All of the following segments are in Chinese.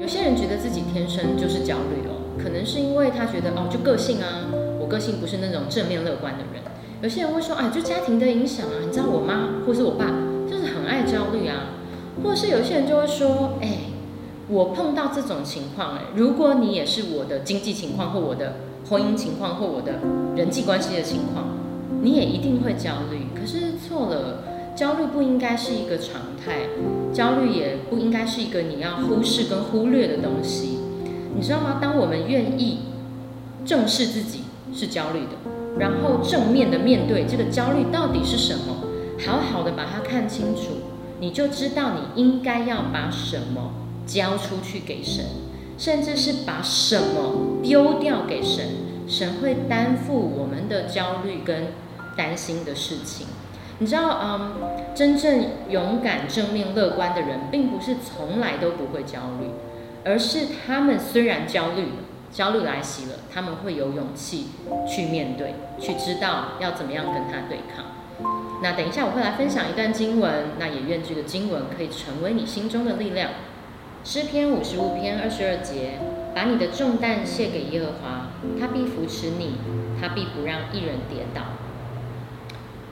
有些人觉得自己天生就是焦虑哦，可能是因为他觉得哦，就个性啊，我个性不是那种正面乐观的人。有些人会说，哎，就家庭的影响啊，你知道我妈或是我爸就是很爱焦虑啊，或是有些人就会说，哎，我碰到这种情况，哎，如果你也是我的经济情况或我的婚姻情况或我的人际关系的情况，你也一定会焦虑。可是错了，焦虑不应该是一个常态，焦虑也不应该是一个你要忽视跟忽略的东西，你知道吗？当我们愿意正视自己是焦虑的。然后正面的面对这个焦虑到底是什么，好好的把它看清楚，你就知道你应该要把什么交出去给神，甚至是把什么丢掉给神，神会担负我们的焦虑跟担心的事情。你知道，嗯，真正勇敢、正面、乐观的人，并不是从来都不会焦虑，而是他们虽然焦虑。焦虑来袭了，他们会有勇气去面对，去知道要怎么样跟他对抗。那等一下我会来分享一段经文，那也愿这个经文可以成为你心中的力量。诗篇五十五篇二十二节，把你的重担卸给耶和华，他必扶持你，他必不让一人跌倒。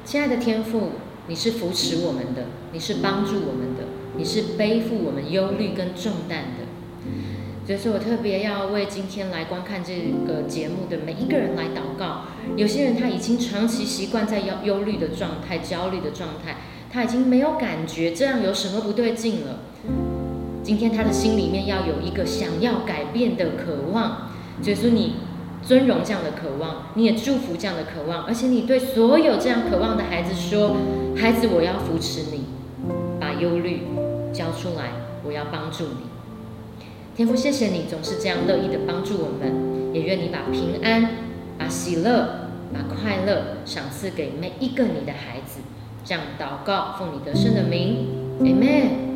亲爱的天父，你是扶持我们的，你是帮助我们的，你是背负我们忧虑跟重担的。所以说我特别要为今天来观看这个节目的每一个人来祷告。有些人他已经长期习惯在忧忧虑的状态、焦虑的状态，他已经没有感觉这样有什么不对劲了。今天他的心里面要有一个想要改变的渴望。所以说你尊荣这样的渴望，你也祝福这样的渴望，而且你对所有这样渴望的孩子说：“孩子，我要扶持你，把忧虑交出来，我要帮助你。”天父，谢谢你总是这样乐意的帮助我们，也愿你把平安、把喜乐、把快乐赏赐给每一个你的孩子。这样祷告，奉你得胜的名，Amen。